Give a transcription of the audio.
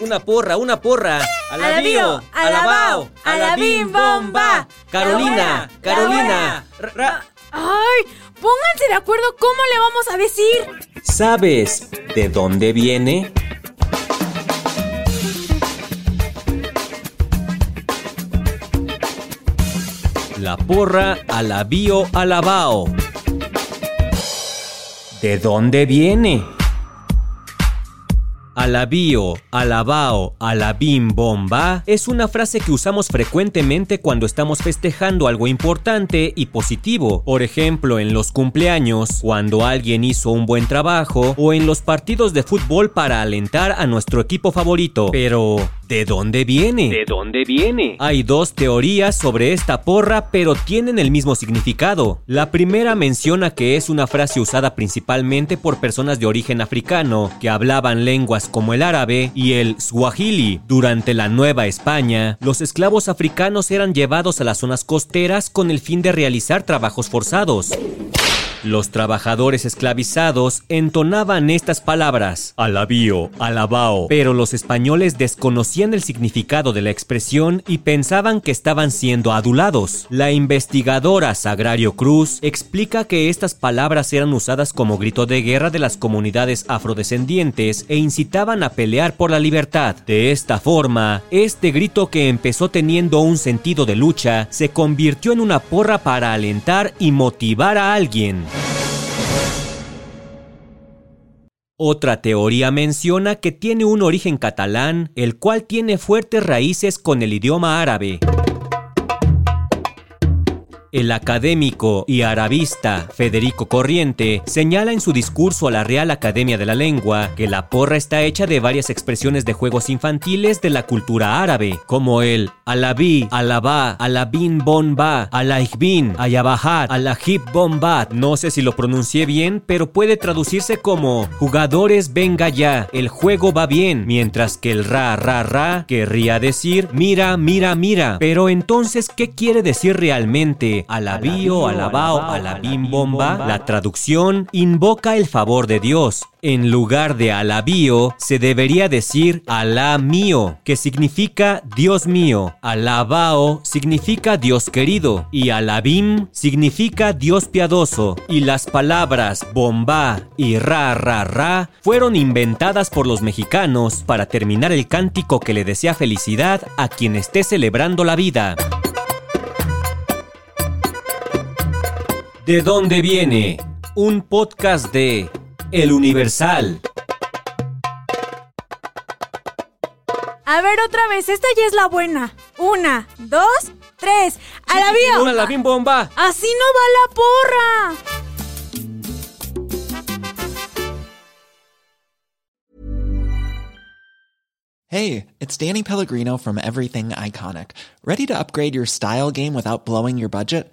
Una porra, una porra. Alabío, alabao, alabim bomba. Carolina, Carolina. ¡Ay! Pónganse de acuerdo cómo le vamos a decir. ¿Sabes de dónde viene? La porra alabío alabao. ¿De dónde viene? Alabío, alabao, alabim bomba es una frase que usamos frecuentemente cuando estamos festejando algo importante y positivo. Por ejemplo, en los cumpleaños, cuando alguien hizo un buen trabajo o en los partidos de fútbol para alentar a nuestro equipo favorito. Pero, ¿de dónde viene? ¿De dónde viene? Hay dos teorías sobre esta porra, pero tienen el mismo significado. La primera menciona que es una frase usada principalmente por personas de origen africano que hablaban lenguas como el árabe y el swahili. Durante la Nueva España, los esclavos africanos eran llevados a las zonas costeras con el fin de realizar trabajos forzados. Los trabajadores esclavizados entonaban estas palabras, alabío, alabao, pero los españoles desconocían el significado de la expresión y pensaban que estaban siendo adulados. La investigadora Sagrario Cruz explica que estas palabras eran usadas como grito de guerra de las comunidades afrodescendientes e incitaban a pelear por la libertad. De esta forma, este grito que empezó teniendo un sentido de lucha se convirtió en una porra para alentar y motivar a alguien. Otra teoría menciona que tiene un origen catalán, el cual tiene fuertes raíces con el idioma árabe. El académico y arabista Federico Corriente señala en su discurso a la Real Academia de la Lengua que la porra está hecha de varias expresiones de juegos infantiles de la cultura árabe, como el alabí, alabá, alabin bomba, alaihbin, ayabahat, alahib bombat. No sé si lo pronuncié bien, pero puede traducirse como jugadores venga ya, el juego va bien, mientras que el ra ra ra querría decir mira, mira, mira. Pero entonces, ¿qué quiere decir realmente? Alabío, alabao, alabim bomba. La traducción invoca el favor de Dios. En lugar de alabío, se debería decir alá mío, que significa Dios mío. Alabao significa Dios querido. Y alabim significa Dios piadoso. Y las palabras bomba y ra ra ra fueron inventadas por los mexicanos para terminar el cántico que le desea felicidad a quien esté celebrando la vida. ¿De dónde viene? Un podcast de El Universal. A ver otra vez, esta ya es la buena. Una, dos, tres. ¡Alabío! Una la bomba. Así no va la porra. Hey, it's Danny Pellegrino from Everything Iconic. Ready to upgrade your style game without blowing your budget?